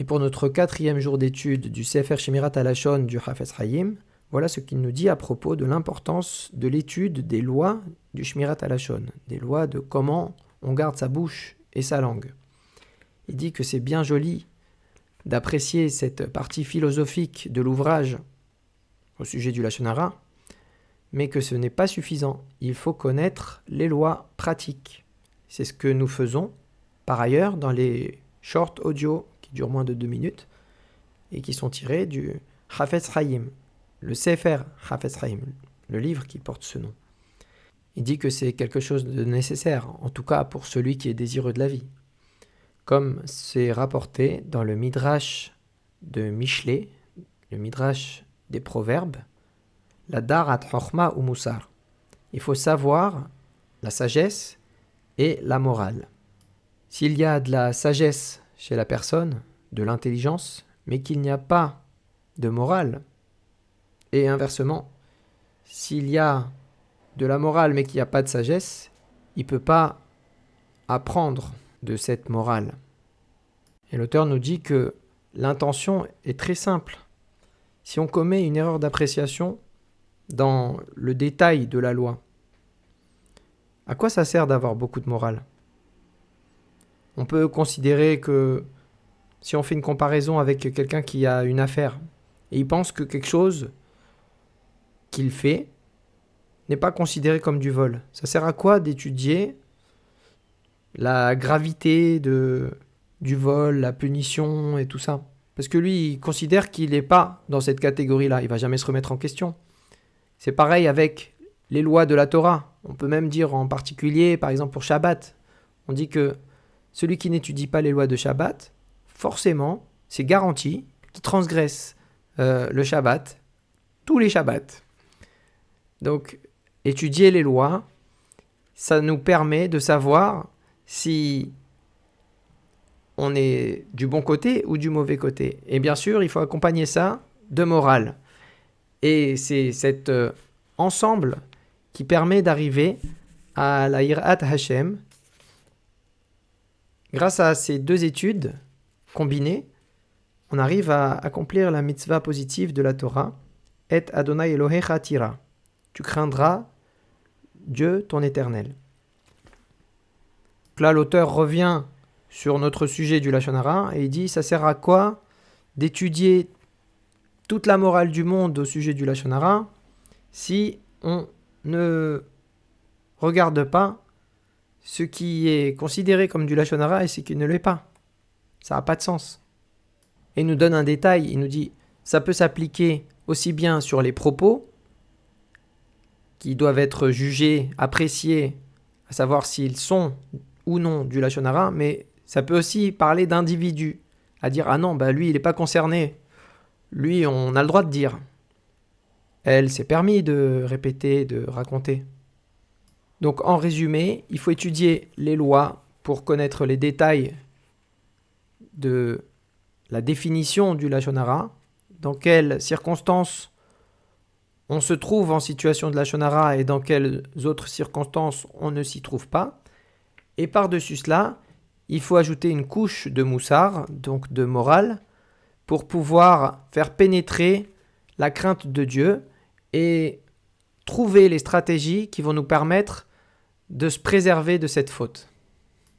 Et pour notre quatrième jour d'étude du Sefer Shemirat Alashon du Hafez Hayim, voilà ce qu'il nous dit à propos de l'importance de l'étude des lois du Shmirat Alashon, des lois de comment on garde sa bouche et sa langue. Il dit que c'est bien joli d'apprécier cette partie philosophique de l'ouvrage au sujet du Lachonara, mais que ce n'est pas suffisant. Il faut connaître les lois pratiques. C'est ce que nous faisons par ailleurs dans les short audio qui durent moins de deux minutes et qui sont tirés du Hafez le Sefer Hafez le livre qui porte ce nom. Il dit que c'est quelque chose de nécessaire, en tout cas pour celui qui est désireux de la vie. Comme c'est rapporté dans le Midrash de Michelet, le Midrash des Proverbes, la Darat Chochma ou Moussar. Il faut savoir la sagesse et la morale. S'il y a de la sagesse chez la personne, de l'intelligence, mais qu'il n'y a pas de morale, et inversement, s'il y a de la morale mais qu'il n'y a pas de sagesse, il ne peut pas apprendre de cette morale. Et l'auteur nous dit que l'intention est très simple. Si on commet une erreur d'appréciation dans le détail de la loi, à quoi ça sert d'avoir beaucoup de morale? On peut considérer que si on fait une comparaison avec quelqu'un qui a une affaire et il pense que quelque chose qu'il fait n'est pas considéré comme du vol. Ça sert à quoi d'étudier la gravité du vol, la punition et tout ça? Parce que lui, il considère qu'il n'est pas dans cette catégorie-là. Il va jamais se remettre en question. C'est pareil avec les lois de la Torah. On peut même dire en particulier, par exemple pour Shabbat, on dit que celui qui n'étudie pas les lois de Shabbat, forcément, c'est garanti qu'il transgresse euh, le Shabbat, tous les Shabbats. Donc, étudier les lois, ça nous permet de savoir si on est du bon côté ou du mauvais côté. Et bien sûr, il faut accompagner ça de morale. Et c'est cet euh, ensemble qui permet d'arriver à la Irat Hashem. Grâce à ces deux études combinées, on arrive à accomplir la mitzvah positive de la Torah, Et Adonai Elohecha Tira tu craindras Dieu ton éternel. là, l'auteur revient sur notre sujet du Lachonara et il dit ça sert à quoi d'étudier toute la morale du monde au sujet du Lachonara si on ne regarde pas ce qui est considéré comme du Lachonara et ce qui ne l'est pas? Ça n'a pas de sens. Et il nous donne un détail, il nous dit ça peut s'appliquer aussi bien sur les propos qui doivent être jugés, appréciés, à savoir s'ils sont ou non du Lachonara, mais ça peut aussi parler d'individus, à dire ah non, bah lui il n'est pas concerné, lui on a le droit de dire. Elle s'est permis de répéter, de raconter. Donc en résumé, il faut étudier les lois pour connaître les détails de la définition du Lachonara, dans quelles circonstances on se trouve en situation de la shonara et dans quelles autres circonstances on ne s'y trouve pas. Et par-dessus cela, il faut ajouter une couche de moussard, donc de morale, pour pouvoir faire pénétrer la crainte de Dieu et trouver les stratégies qui vont nous permettre de se préserver de cette faute.